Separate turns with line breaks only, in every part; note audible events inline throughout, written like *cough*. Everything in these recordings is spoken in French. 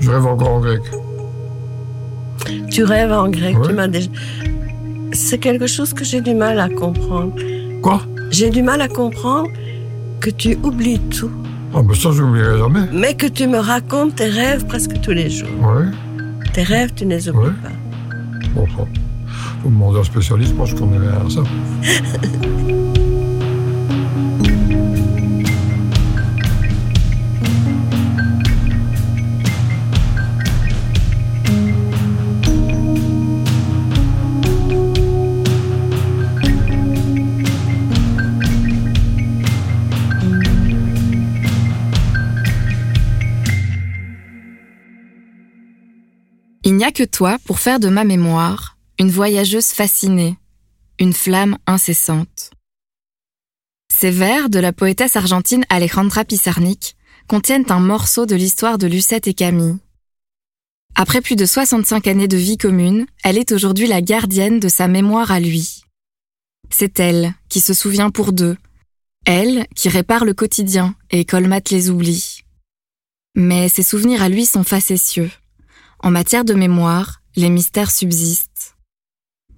Je rêve encore en grec.
Tu rêves en grec, tu m'as déjà... C'est quelque chose que j'ai du mal à comprendre.
Quoi?
J'ai du mal à comprendre que tu oublies tout,
Ah, ben ça, je n'oublierai jamais.
mais que tu me racontes tes rêves presque tous les jours.
Ouais.
Tes rêves, tu ne les oublies
Ouais.
pas.
Bon, ça. Faut demander à un spécialiste, moi, je connais rien à ça. *laughs*
Il n'y a que toi pour faire de ma mémoire une voyageuse fascinée, une flamme incessante. Ces vers de la poétesse argentine Alejandra Pizarnik contiennent un morceau de l'histoire de Lucette et Camille. Après plus de 65 années de vie commune, elle est aujourd'hui la gardienne de sa mémoire à lui. C'est elle qui se souvient pour deux, elle qui répare le quotidien et colmate les oublis. Mais ses souvenirs à lui sont facétieux. En matière de mémoire, les mystères subsistent.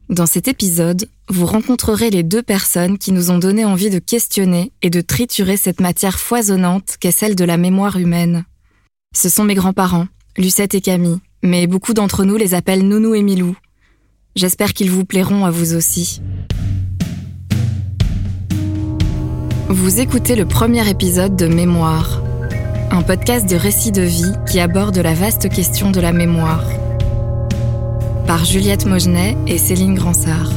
Dans cet épisode, vous rencontrerez les deux personnes qui nous ont donné envie de questionner et de triturer cette matière foisonnante qu'est celle de la mémoire humaine. Ce sont mes grands-parents, Lucette et Camille, mais beaucoup d'entre nous les appellent Nounou et Milou. J'espère qu'ils vous plairont à vous aussi. Vous écoutez le premier épisode de Mémoire, un podcast de récits de vie qui aborde la vaste question de la mémoire. Par Juliette Mogenet et Céline Gransart.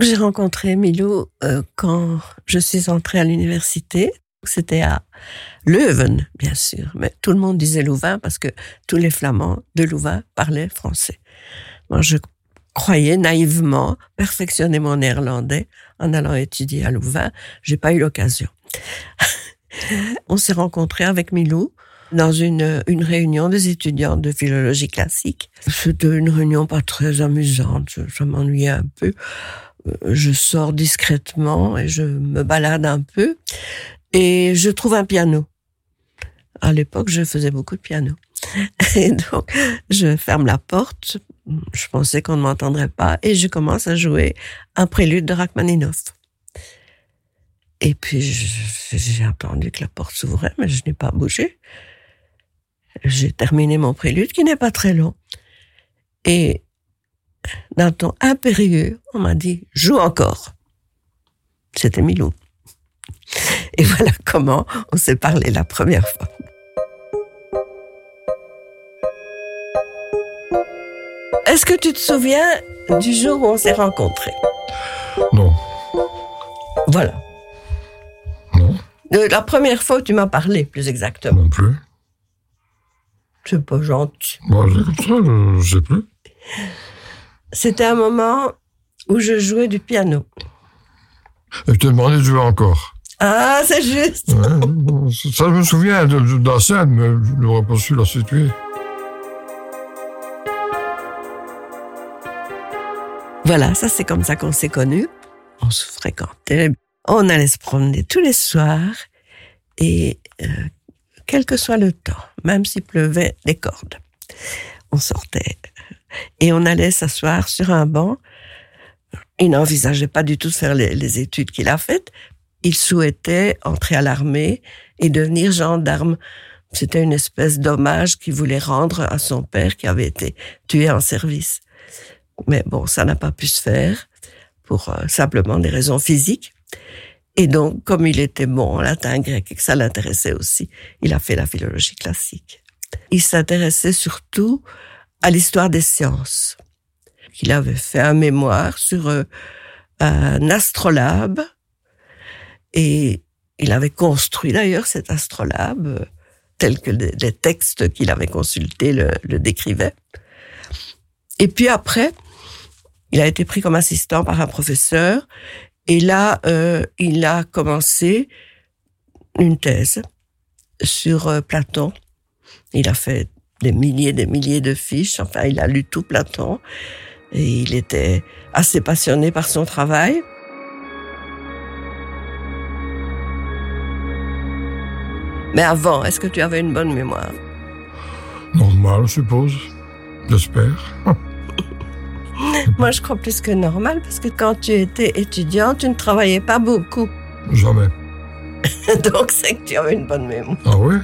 J'ai rencontré Milou euh, quand je suis entrée à l'université. C'était à Leuven, bien sûr, mais tout le monde disait Louvain parce que tous les Flamands de Louvain parlaient français. Moi, je croyais naïvement perfectionner mon néerlandais en allant étudier à Louvain. J'ai pas eu l'occasion. *laughs* On s'est rencontrés avec Milou dans une, une réunion des étudiants de philologie classique. C'était une réunion pas très amusante, je m'ennuyais un peu. Euh, Je sors discrètement et je me balade un peu et je trouve un piano. À l'époque, je faisais beaucoup de piano. *laughs* Et donc, je ferme la porte. Je pensais qu'on ne m'entendrait pas et je commence à jouer un prélude de Rachmaninoff. Et puis, j'ai entendu que la porte s'ouvrait, mais je n'ai pas bougé. J'ai terminé mon prélude qui n'est pas très long. Et d'un ton impérieux, on m'a dit joue encore. C'était Milou. Et *laughs* voilà comment on s'est parlé la première fois. Est-ce que tu te souviens du jour où on s'est rencontrés?
Non.
Voilà.
Non.
De la première fois où tu m'as parlé, plus exactement.
Non plus.
C'est pas gentil.
Bon, ça, je, sais plus.
C'était un moment où je jouais du piano.
Et tu t'es demandé de jouer encore.
Ah, c'est juste.
Ouais, ça, je me souviens de, de, de la scène, mais je n'aurais pas su la situer.
Voilà, ça c'est comme ça qu'on s'est connus. On se fréquentait. On allait se promener tous les soirs. Et euh, quel que soit le temps, même s'il pleuvait des cordes, on sortait. Et on allait s'asseoir sur un banc. Il n'envisageait pas du tout de faire les, les études qu'il a faites. Il souhaitait entrer à l'armée et devenir gendarme. C'était une espèce d'hommage qu'il voulait rendre à son père qui avait été tué en service. Mais bon, ça n'a pas pu se faire pour euh, simplement des raisons physiques. Et donc, comme il était bon en latin grec et que ça l'intéressait aussi, il a fait la philologie classique. Il s'intéressait surtout à l'histoire des sciences. Il avait fait un mémoire sur euh, un astrolabe et il avait construit d'ailleurs cet astrolabe euh, tel que les, textes qu'il avait consultés le décrivaient. Et puis après, il a été pris comme assistant par un professeur et là, euh, il a commencé une thèse sur euh, Platon. Il a fait des milliers des milliers de fiches. Enfin, il a lu tout Platon et il était assez passionné par son travail. Mais avant, est-ce que tu avais une bonne mémoire?
Normal, je suppose. J'espère. *laughs* *gasps*
Moi, je crois plus que normal, parce que quand tu étais étudiant, tu ne travaillais pas beaucoup.
Jamais. *laughs*
Donc, c'est que tu avais une bonne mémoire.
Ah oui?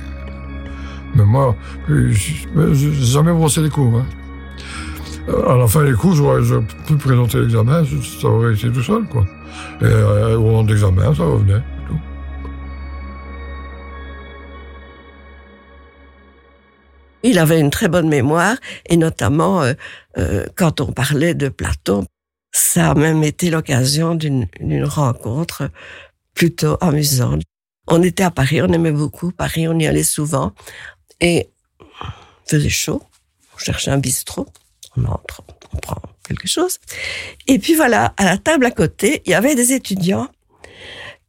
Mais moi, j'ai jamais brossé les cours. Hein. À la fin des cours, j'aurais pu présenter l'examen, ça aurait été tout seul, quoi. Et euh, au moment de l'examen, ça revenait.
Il avait une très bonne mémoire et notamment euh, euh, quand on parlait de Platon, ça a même été l'occasion d'une rencontre plutôt amusante. On était à Paris, on aimait beaucoup Paris, on y allait souvent et il faisait chaud. On cherchait un bistrot, on entre, on prend quelque chose. Et puis voilà, à la table à côté, il y avait des étudiants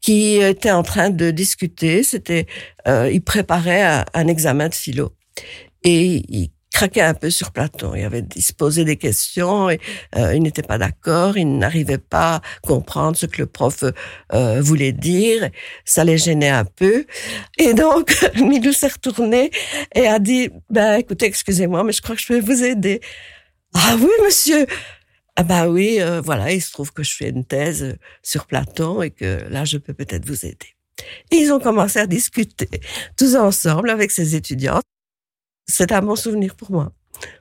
qui étaient en train de discuter. C'était, euh, ils préparaient un, un examen de philo et il craquait un peu sur Platon. Il avait posait des questions et euh, il n'était pas d'accord, il n'arrivait pas à comprendre ce que le prof euh, voulait dire. Ça les gênait un peu. Et donc, *laughs* Milou s'est retourné et a dit, ben écoutez, excusez-moi, mais je crois que je vais vous aider. Ah oui, monsieur. Ah ben oui, euh, voilà, il se trouve que je fais une thèse sur Platon et que là, je peux peut-être vous aider. Et ils ont commencé à discuter tous ensemble avec ces étudiants c'est un bon souvenir pour moi.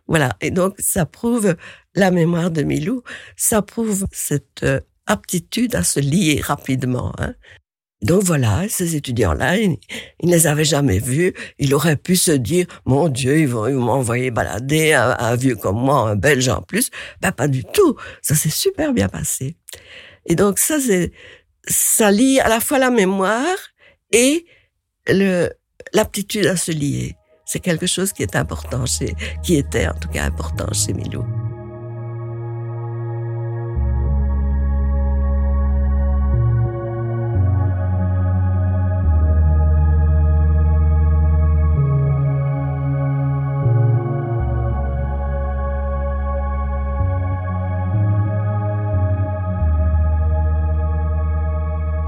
Voilà. Et donc, ça prouve la mémoire de Milou, ça prouve cette euh, aptitude à se lier rapidement. Hein. Donc voilà, ces étudiants-là, ils, ne les avaient jamais vus. Il aurait pu se dire, mon Dieu, ils vont, m'envoyer balader un, vieux comme moi, un Belge en plus. Ben pas du tout. Ça s'est super bien passé. Et donc ça, c'est, ça lie à la fois la mémoire et le, l'aptitude à se lier. C'est quelque chose qui est important chez, qui était en tout cas important chez Milou.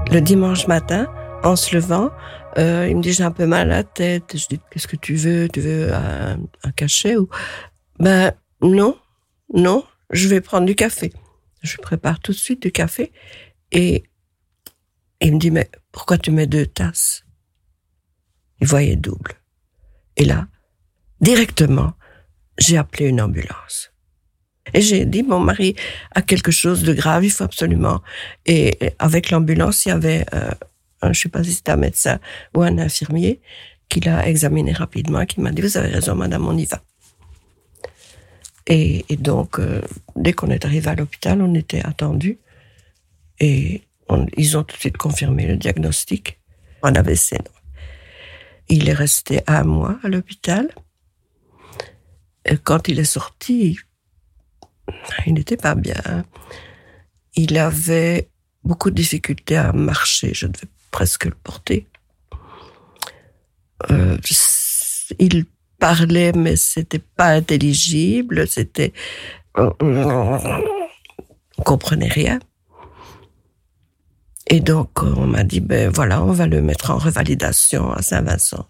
Le dimanche matin, en se levant, euh, il me dit j'ai un peu mal à la tête. Je dis qu'est-ce que tu veux? Tu veux un, cachet ou? Ben non, non, je vais prendre du café. Je prépare tout de suite du café et il me dit mais pourquoi tu mets deux tasses? Il voyait double. Et là, directement, j'ai appelé une ambulance. Et j'ai dit, mon mari a quelque chose de grave, il faut absolument. Et avec l'ambulance, il y avait euh, je sais pas si c'était un médecin ou un infirmier, qui l'a examiné rapidement, qui m'a dit, vous avez raison, madame, on y va. Et, donc, euh, dès qu'on est arrivé à l'hôpital, on était attendu et ils ont tout de suite confirmé le diagnostic. On avait Il est resté un mois à l'hôpital. Et quand il est sorti, il n'était pas bien. Il avait beaucoup de difficultés à marcher. Je devais presque le porter. Euh, il parlait, mais c'était pas intelligible, c'était, on comprenait rien. Et donc, on m'a dit, ben voilà, on va le mettre en revalidation à Saint-Vincent.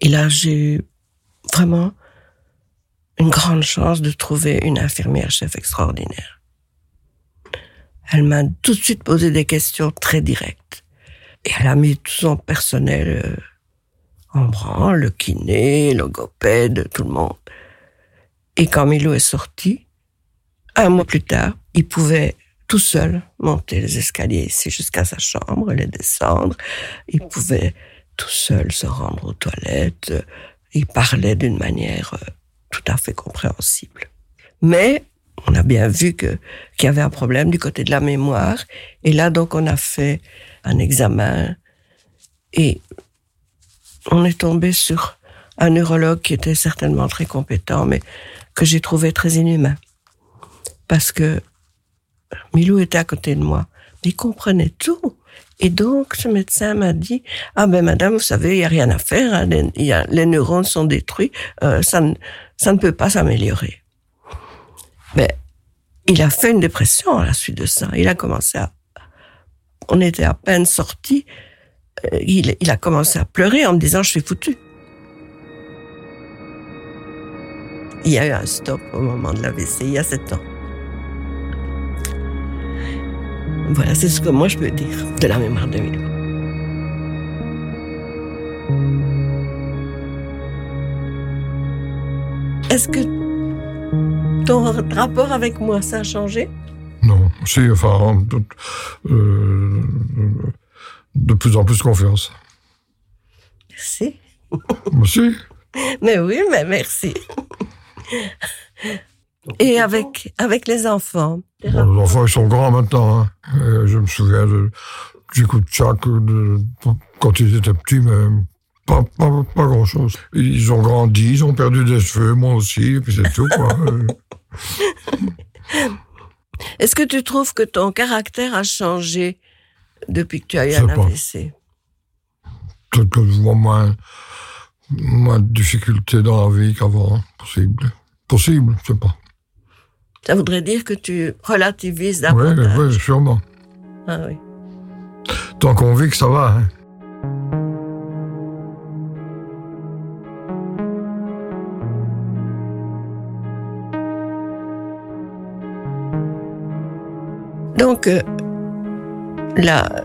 Et là, j'ai eu vraiment une grande chance de trouver une infirmière chef extraordinaire. Elle m'a tout de suite posé des questions très directes. Et elle a mis tout son personnel euh, en branle, le kiné, logopède, tout le monde. Et quand Milo est sorti, un mois plus tard, il pouvait tout seul monter les escaliers ici jusqu'à sa chambre, les descendre. Il pouvait tout seul se rendre aux toilettes. Il parlait d'une manière euh, tout à fait compréhensible. Mais on a bien vu qu'il y avait un problème du côté de la mémoire. Et là, donc, on a fait un examen et on est tombé sur un neurologue qui était certainement très compétent, mais que j'ai trouvé très inhumain. Parce que Milou était à côté de moi. Il comprenait tout. Et donc, ce médecin m'a dit, ah ben madame, vous savez, il y a rien à faire, hein, les, a, les neurones sont détruits, euh, ça, ça ne peut pas s'améliorer. Mais il a fait une dépression à la suite de ça. Il a commencé à, on était à peine sortis, euh, il, a commencé à pleurer en me disant, je suis foutu. Il y a eu un stop au moment de l'AVC, il y a sept ans. Voilà, c'est ce que moi je peux dire de la mémoire de Milo. Est-ce que ton rapport avec moi, ça a changé?
Si, enfin, de, euh, de plus en plus confiance.
Merci. *laughs*
Merci.
Mais oui, mais merci. Et avec, avec les enfants
Bon, les enfants, ils sont grands maintenant. Hein. Euh, je me souviens de, du coup de Tchak, de, quand ils étaient petits, mais pas, pas, pas grand-chose. Ils ont grandi, ils ont perdu des cheveux, moi aussi, et puis c'est tout. Quoi. *laughs*
Est-ce que tu trouves que ton caractère a changé depuis que tu as eu
Je
un. AVC
Peut-être que je vois moins, moins de difficultés dans la vie qu'avant. Possible. Possible, je sais pas.
Ça voudrait dire que tu relativises
Oui,
davantage.
oui, sûrement.
Ah oui.
Tant qu'on vit que ça va. Hein.
Donc, euh, la,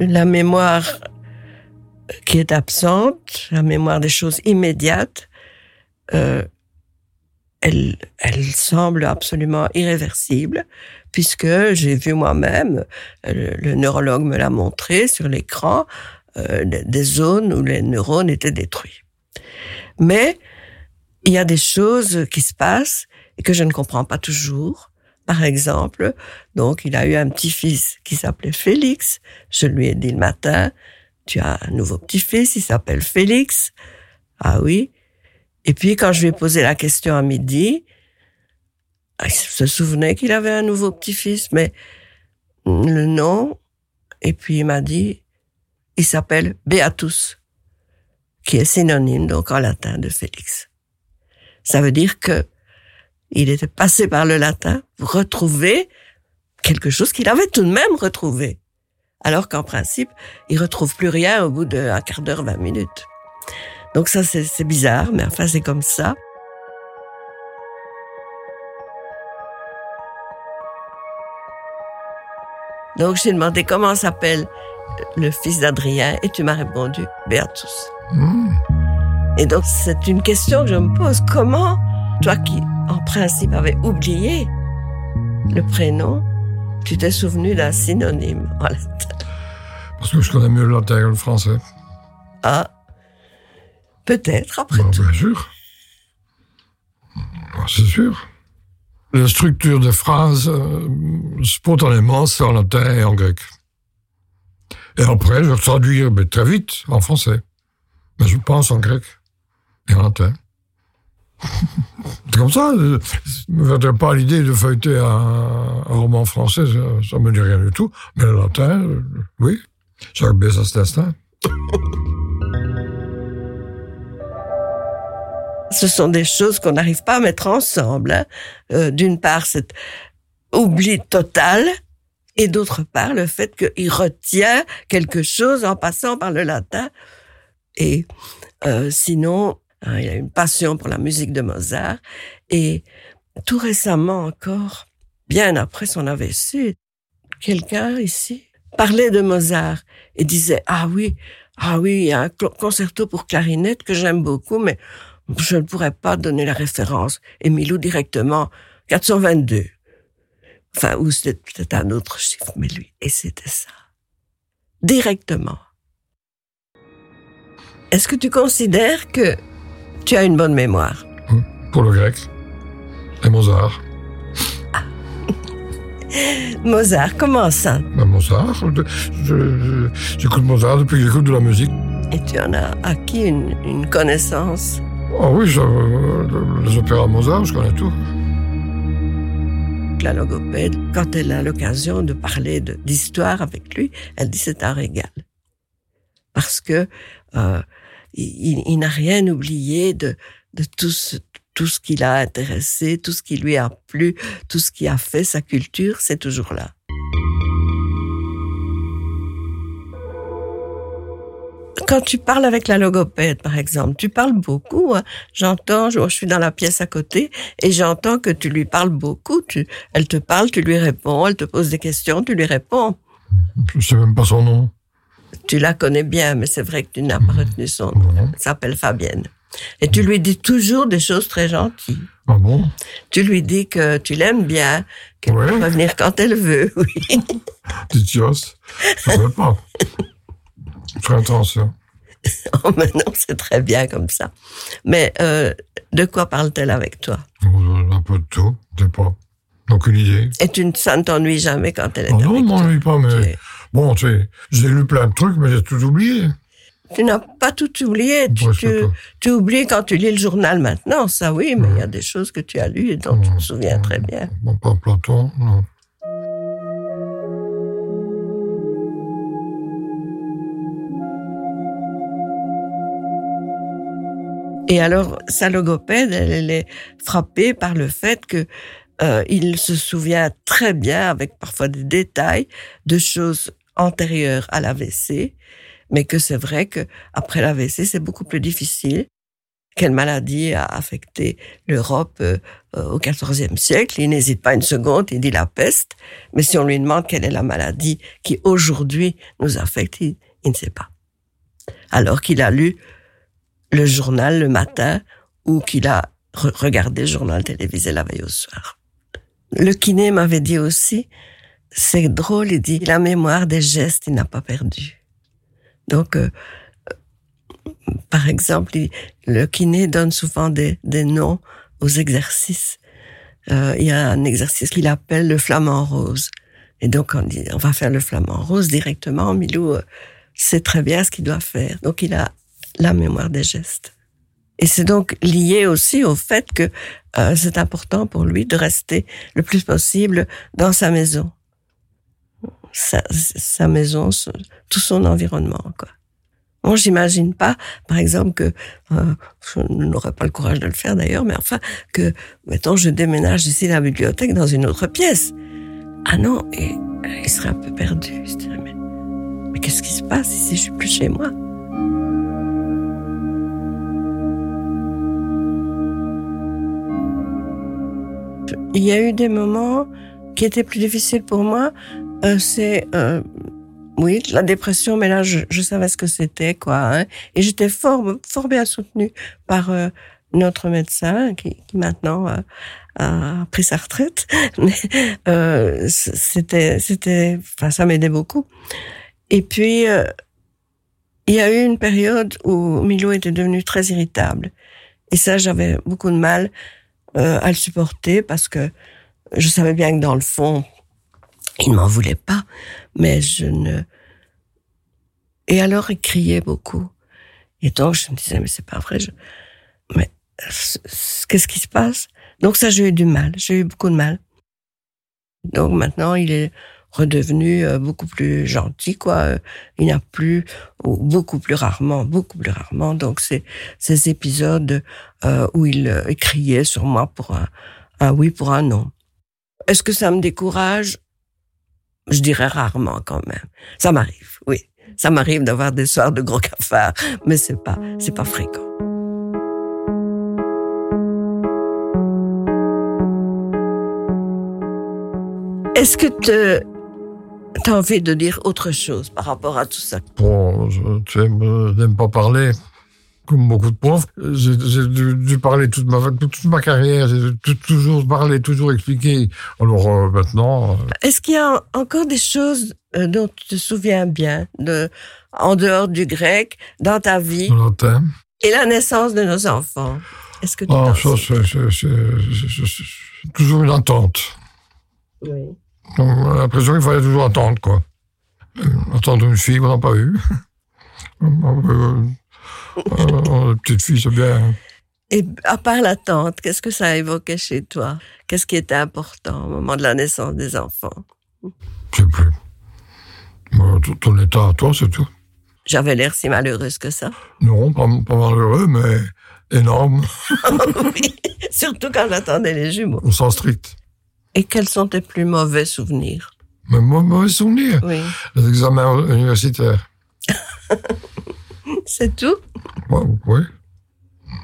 la mémoire qui est absente, la mémoire des choses immédiates, euh, elle, elle semble absolument irréversible, puisque j'ai vu moi-même, euh, le, neurologue me l'a montré sur l'écran, euh, des zones où les neurones étaient détruits. Mais il y a des choses qui se passent et que je ne comprends pas toujours. Par exemple, donc il a eu un petit-fils qui s'appelait Félix. Je lui ai dit le matin, tu as un nouveau petit-fils, il s'appelle Félix. Ah oui. Et puis quand je lui ai posé la question à midi, ah, il se souvenait qu'il avait un nouveau petit-fils, mais le nom. Et puis il m'a dit, il s'appelle Beatus, qui est synonyme donc en latin de Félix. Ça veut dire que il était passé par le latin pour retrouver quelque chose qu'il avait tout de même retrouvé. Alors qu'en principe, il retrouve plus rien au bout d'un quart d'heure, vingt minutes. Donc ça, c'est bizarre, mais enfin, c'est comme ça. Donc j'ai demandé comment s'appelle le fils d'Adrien et tu m'as répondu Beatus.
Mmh.
Et donc, c'est une question que je me pose. Comment, toi qui, en principe, avais oublié le prénom, tu t'es souvenu d'un synonyme *laughs* en latin
Parce que je connais mieux le latin que le français.
Ah, peut-être après
Bon,
tout.
bien sûr. C'est sûr. La structure des phrases, euh, spontanément, c'est en latin et en grec. Et après, je traduis mais très vite en français. Mais je pense en grec et en latin. C'est comme ça. Je ne me pas l'idée de feuilleter un, roman français, ça ne me dit rien du tout. Mais le latin, euh, oui. Jacques instant.
Ce sont des choses qu'on n'arrive pas à mettre ensemble. hein. Euh, D'une part, cet oubli total, et d'autre part, le fait qu'il retient quelque chose en passant par le latin. Et euh, sinon, hein, il a une passion pour la musique de Mozart. Et tout récemment encore, bien après son AVC, quelqu'un ici parlait de Mozart et disait ah oui, ah oui, il y a un concerto pour clarinette que j'aime beaucoup, mais je ne pourrais pas donner la référence. Et Milou directement 422. Enfin, ou c'était peut-être un autre chiffre, mais lui, et c'était ça. Directement. Est-ce que tu considères que tu as une bonne mémoire
pour le grec. Et Mozart. *laughs*
Mozart, comment ça?
Ben, Mozart, j'écoute Mozart depuis que j'écoute de la musique.
Et tu en as acquis une, une connaissance?
Ah oui, je- euh, les opéras Mozart, je connais tout.
la logopède, quand elle a l'occasion de parler d'histoire avec lui, elle dit c'est un régal. Parce que euh, il, n'a rien oublié de, tout ce, tout ce qui l'a intéressé, tout ce qui lui a plu, tout ce qui a fait sa culture, c'est toujours là. Quand tu parles avec la logopède, par exemple, tu parles beaucoup. Hein. J'entends, je, suis dans la pièce à côté et j'entends que tu lui parles beaucoup. Elle te parle, tu lui réponds, elle te pose des questions, tu lui réponds.
Je sais même pas son nom.
Tu la connais bien, mais c'est vrai que tu n'as pas retenu son nom. Elle s'appelle Fabienne. Et tu lui dis toujours des choses très gentilles.
Ah bon?
Tu lui dis que tu l'aimes bien, qu'elle peut revenir quand elle veut, oui.
Titios, ça veut pas. Fais attention. *laughs*
oh, mais non, c'est très bien comme ça. Mais euh, de quoi parle-t-elle avec toi?
Un peu de tout, je sais pas. Aucune idée.
Et tu ne t'ennuies jamais quand elle est
oh,
avec
toi Non, m'ennuie pas, mais... Bon, j'ai lu plein de trucs, mais j'ai tout oublié.
Tu n'as pas tout oublié. Tu, tu, oublies quand tu lis le journal maintenant, ça oui, mais il y a des choses que tu as lues et dont tu te souviens très bien.
Bon, pas Platon, non.
Et alors, sa logopède, elle, est frappée par le fait que euh, il se souvient très bien, avec parfois des détails, de choses antérieures à l'AVC, mais que c'est vrai que après l'AVC, c'est beaucoup plus difficile. Quelle maladie a affecté l'Europe euh, au XIVe siècle? Il n'hésite pas une seconde, il dit la peste. Mais si on lui demande quelle est la maladie qui aujourd'hui nous affecte, il ne sait pas. Alors qu'il a lu le journal le matin ou qu'il a regardé le journal télévisé la veille au soir. Le kiné m'avait dit aussi, c'est drôle, il dit, la mémoire des gestes, il n'a pas perdu. Donc, euh, par exemple, le kiné donne souvent des, noms aux exercices. Euh, il y a un exercice qu'il appelle le flamant rose. Et donc, on dit, on va faire le flamant rose directement. Milou euh, sait très bien ce qu'il doit faire. Donc, il a la mémoire des gestes. Et c'est donc lié aussi au fait que euh, c'est important pour lui de rester le plus possible dans sa maison. Sa, sa maison, tout son environnement, quoi. Bon, j'imagine pas, par exemple, que euh, je n'aurais pas le courage de le faire d'ailleurs, mais enfin que, mettons, je déménage ici la bibliothèque dans une autre pièce. Ah non, et, il serait un peu perdu. Mais, mais qu'est-ce qui se passe ici? Je suis plus chez moi. Il y a eu des moments qui étaient plus difficiles pour moi. Euh, c'est euh, oui la dépression, mais là je, je savais ce que c'était quoi. Hein. Et j'étais fort fort bien soutenue par euh, notre médecin qui, qui maintenant euh, a pris sa retraite. *laughs* Mais euh, c'était c'était enfin ça m'aidait beaucoup. Et puis il y a eu une période où Milo était devenu très irritable. Et ça, j'avais beaucoup de mal euh, à le supporter parce que je savais bien que dans le fond, il ne m'en voulait pas, mais je ne. Et alors il criait beaucoup. Et donc je me disais mais c'est pas vrai. Je... Mais qu'est-ce qui se passe? Donc ça j'ai eu du mal, j'ai eu beaucoup de mal. Donc maintenant il est redevenu euh, beaucoup plus gentil, quoi. Il n'y a plus, ou beaucoup plus rarement, beaucoup plus rarement. Donc, c'est ces épisodes euh, où il, euh, criait sur moi pour un, oui, pour un non. Est-ce que ça me décourage? Je dirais rarement quand même. Ça m'arrive, oui. Ça m'arrive d'avoir des soirs de gros cafards, mais c'est pas, c'est pas fréquent. Est-ce que T'as envie de dire autre chose par rapport à tout ça?
Bon, je, tu n'aime pas parler, comme beaucoup de profs. J'ai dû, parler toute ma, toute ma carrière, j'ai toujours parlé, toujours expliqué. Alors euh, maintenant... Euh,
Est-ce qu'il y a encore des choses euh, dont tu te souviens bien, de, en dehors du grec, dans ta vie? Et la naissance de nos enfants Est-ce que tu
ah, ça, c'est toujours une attente. Oui. Donc, on a l'impression qu'il fallait toujours attendre, quoi. Euh, attendre une fille, on n'a pas eu. *laughs* euh, euh, petite fille, c'est bien.
Et à part l'attente, qu'est-ce que ça a évoqué chez toi? Qu'est-ce qui était important au moment de la naissance des enfants?
Je sais plus. Bon, ton- ton état à toi, c'est tout.
J'avais l'air si malheureuse que ça.
Non, pas, pas malheureux, mais énorme, *laughs*
oui, surtout quand j'attendais les jumeaux.
au sens strict.
Et quels sont tes plus mauvais souvenirs?
Moi, mauvais souvenir.
Oui,
Les examens universitaires. *laughs*
c'est tout?
Ouais, oui.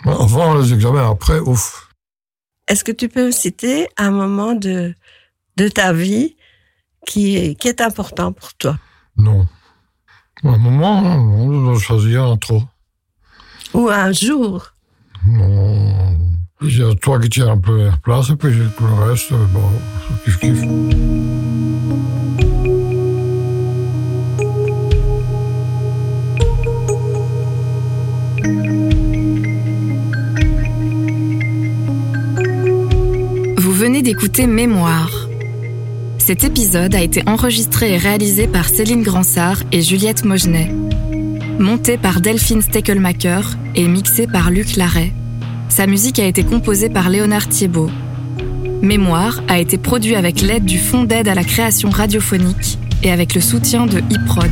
Avant les examens, après, ouf.
Est-ce que tu peux me citer un moment de, de ta vie qui est, qui est important pour toi?
Non. Un moment, on doit choisir un trop.
Ou un jour?
Non. A toi qui tiens un peu la place, et puis tout le reste, euh, bon, kiff kiff.
Vous venez d'écouter Mémoire. Cet épisode a été enregistré et réalisé par Céline Gransart et Juliette Mogenet. Monté par Delphine Steckelmacher et mixé par Luc Larrey. Sa musique a été composée par Léonard Thiebaud. Mémoire a été produit avec l'aide du Fonds d'aide à la création radiophonique et avec le soutien de iProd.